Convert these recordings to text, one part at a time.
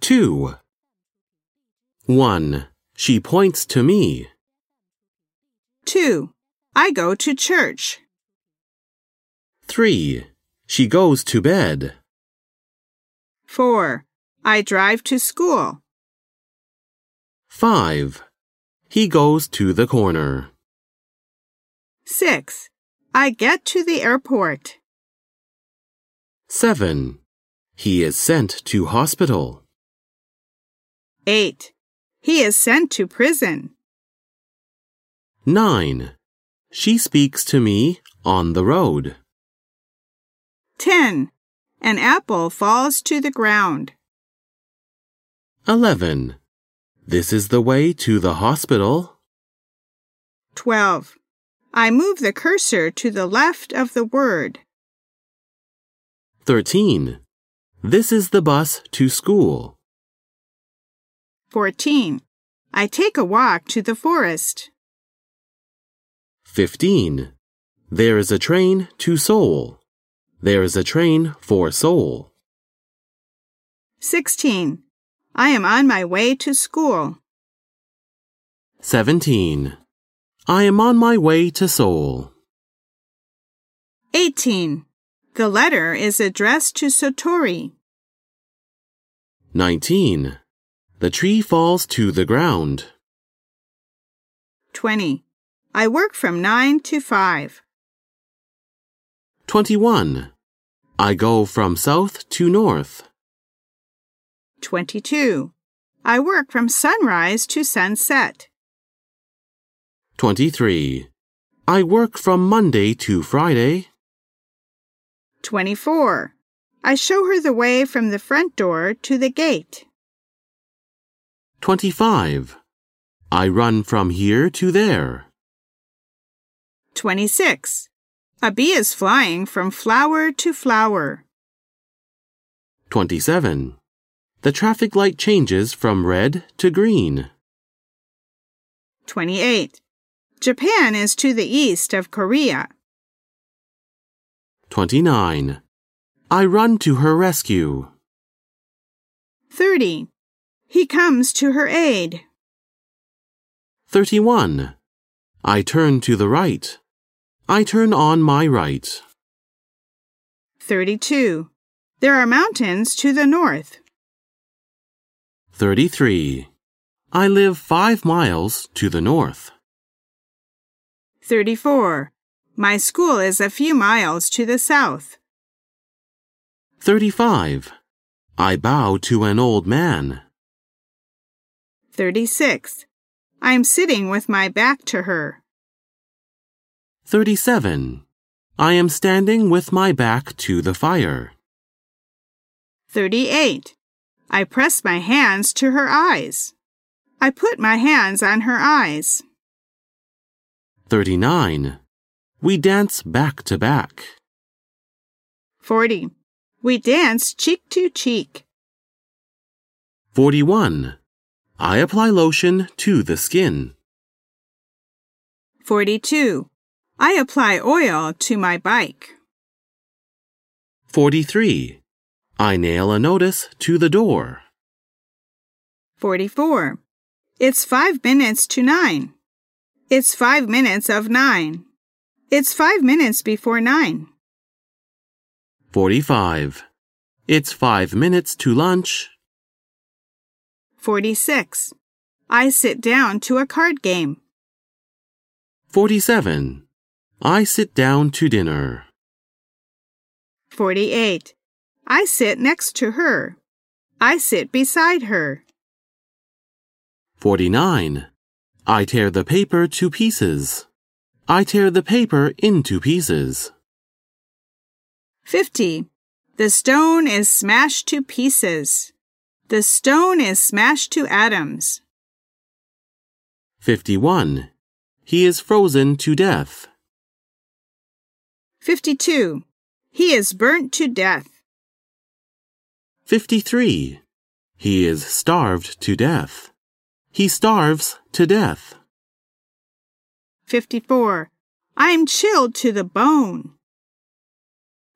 Two. One. She points to me. 2. I go to church. Three. She goes to bed. 4. I drive to school. Five. He goes to the corner. 6. I get to the airport. Seven. He is sent to hospital. 8. He is sent to prison. Nine. She speaks to me on the road. 10. An apple falls to the ground. 11. This is the way to the hospital. 12. I move the cursor to the left of the word. 13. This is the bus to school. 14. I take a walk to the forest. 15. There is a train to Seoul. There is a train for Seoul. 16. I am on my way to school. 17. I am on my way to Seoul. 18. The letter is addressed to Satori. 19. The tree falls to the ground. 20. I work from 9 to 5. 21. I go from south to north. 22. I work from sunrise to sunset. 23. I work from Monday to Friday. 24. I show her the way from the front door to the gate. 25. I run from here to there. 26. A bee is flying from flower to flower. 27. The traffic light changes from red to green. 28. Japan is to the east of Korea. 29. I run to her rescue. 30. He comes to her aid. 31. I turn to the right. I turn on my right. 32. There are mountains to the north. 33. I live five miles to the north. 34. My school is a few miles to the south. 35. I bow to an old man. 36. I am sitting with my back to her. 37. I am standing with my back to the fire. 38. I press my hands to her eyes. I put my hands on her eyes. 39. We dance back to back. 40. We dance cheek to cheek. 41. I apply lotion to the skin. 42. I apply oil to my bike. 43. I nail a notice to the door. 44. It's five minutes to nine. It's five minutes of nine. It's five minutes before nine. 45. It's five minutes to lunch. 46. I sit down to a card game. 47. I sit down to dinner. 48. I sit next to her. I sit beside her. 49. I tear the paper to pieces. I tear the paper into pieces. 50. The stone is smashed to pieces. The stone is smashed to atoms. 51. He is frozen to death. 52. He is burnt to death. 53. He is starved to death. He starves to death. 54. I'm chilled to the bone.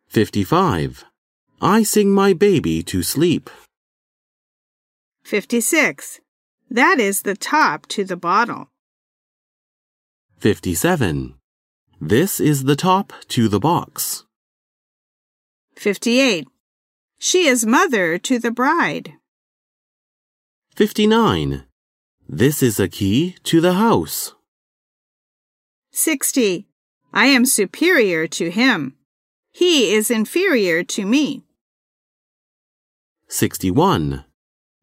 55. I sing my baby to sleep. 56. That is the top to the bottle. 57. This is the top to the box. 58. She is mother to the bride. 59. This is a key to the house. 60. I am superior to him. He is inferior to me. 61.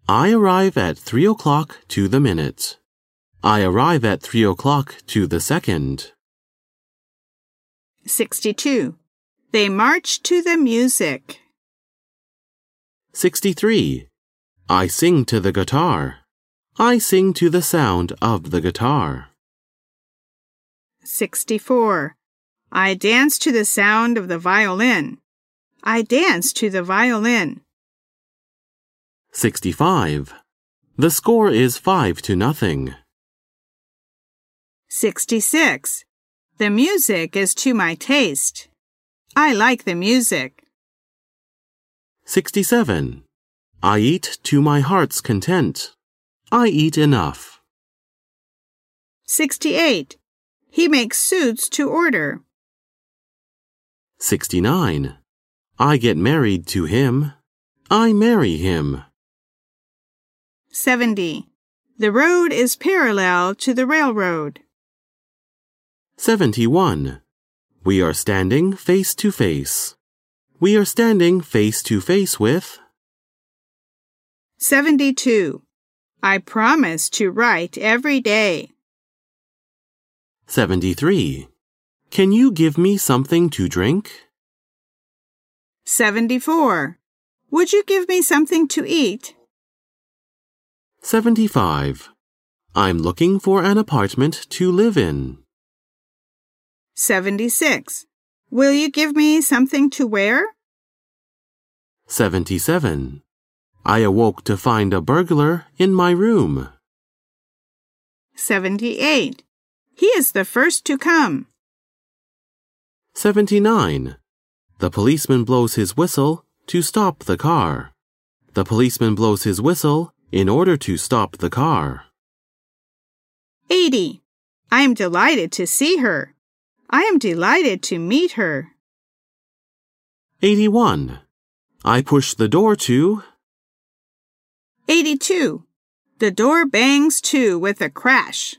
I arrive at 3 o'clock to the minute. I arrive at 3 o'clock to the second. 62. They march to the music. 63. I sing to the guitar. I sing to the sound of the guitar. 64. I dance to the sound of the violin. I dance to the violin. 65. The score is 5 to nothing. 66. The music is to my taste. I like the music. 67. I eat to my heart's content. I eat enough. 68. He makes suits to order. 69. I get married to him. I marry him. 70. The road is parallel to the railroad. 71. We are standing face to face. We are standing face to face with. 72. I promise to write every day. 73. Can you give me something to drink? 74. Would you give me something to eat? 75. I'm looking for an apartment to live in. 76. Will you give me something to wear? 77. I awoke to find a burglar in my room. 78. He is the first to come. 79. The policeman blows his whistle to stop the car. The policeman blows his whistle in order to stop the car. 80. I am delighted to see her. I am delighted to meet her. 81. I push the door to. 82. The door bangs to with a crash.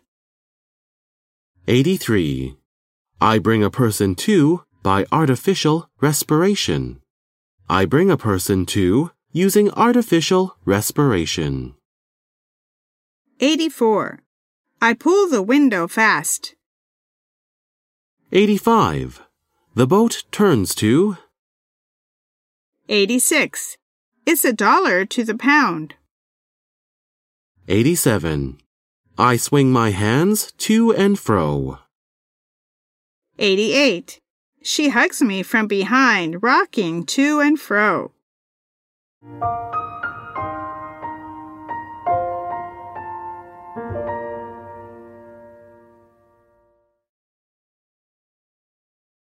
83. I bring a person to by artificial respiration. I bring a person to using artificial respiration. 84. I pull the window fast. 85. The boat turns to. 86. It's a dollar to the pound. 87. I swing my hands to and fro. 88. She hugs me from behind, rocking to and fro.